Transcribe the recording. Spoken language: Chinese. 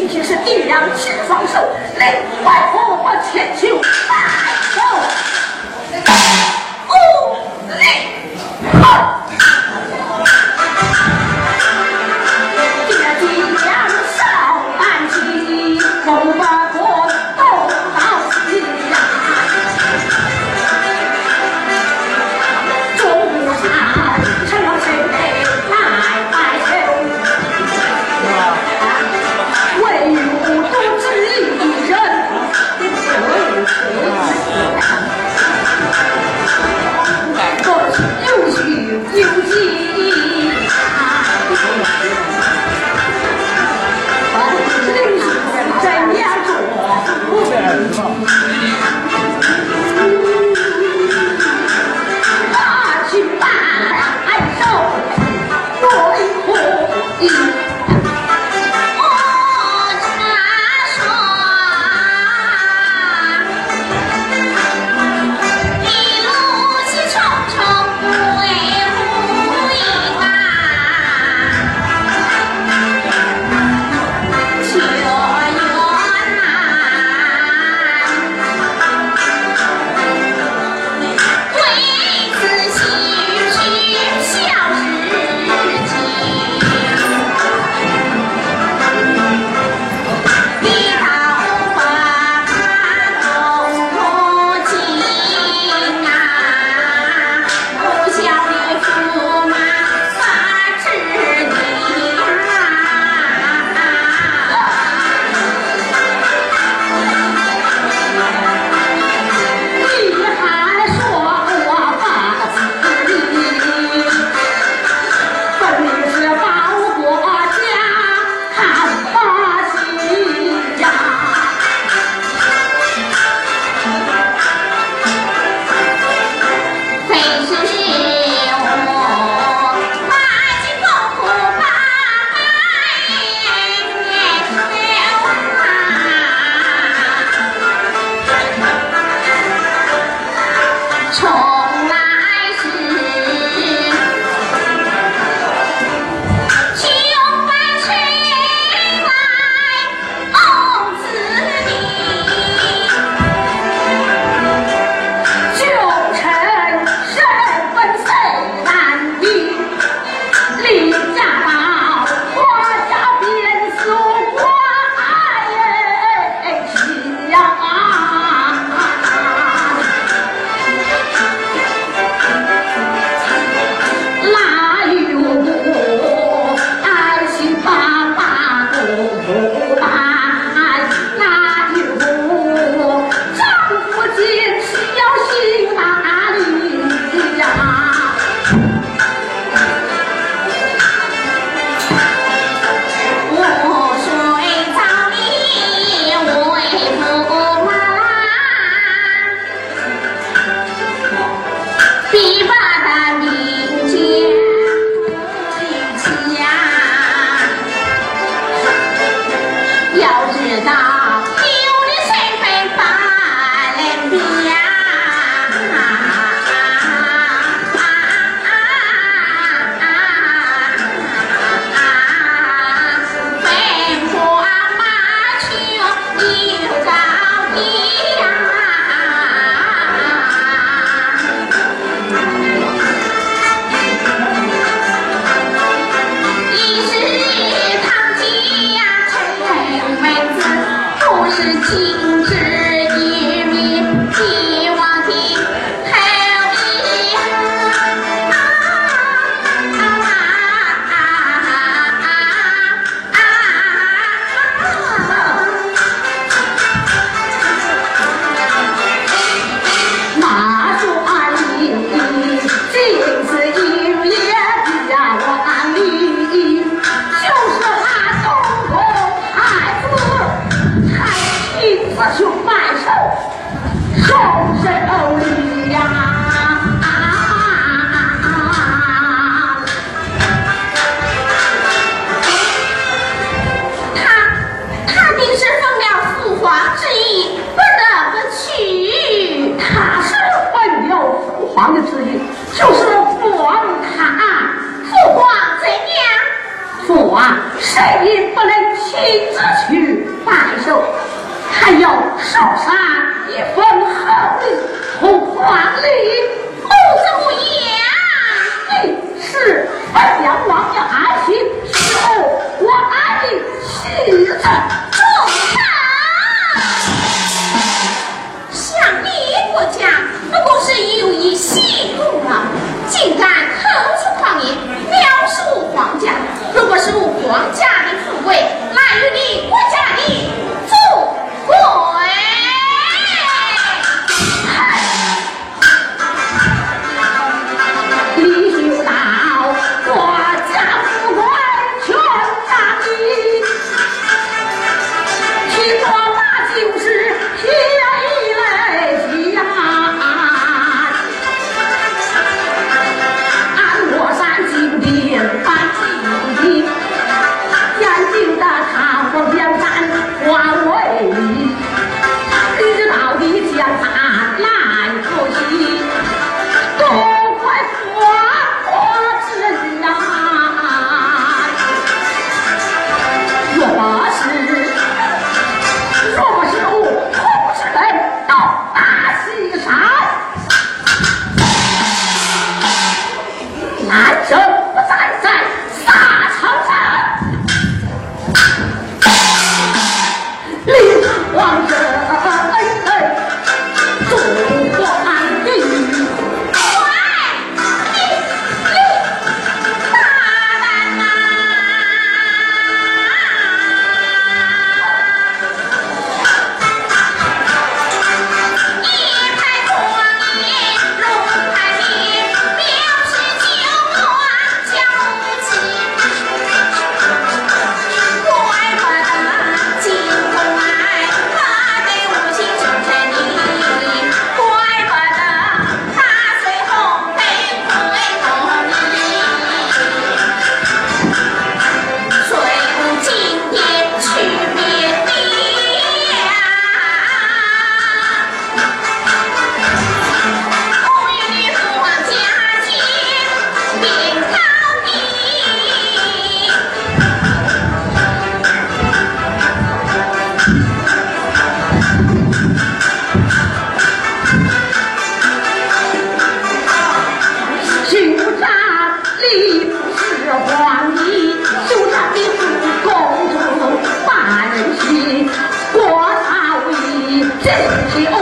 今天是地两清双手，内外破我千秋。拜 Thank you. 亲之去拜寿还要烧杀一份厚礼从皇里偷走呀你是不想王爷安心伺我阿弟喜子这，注哦。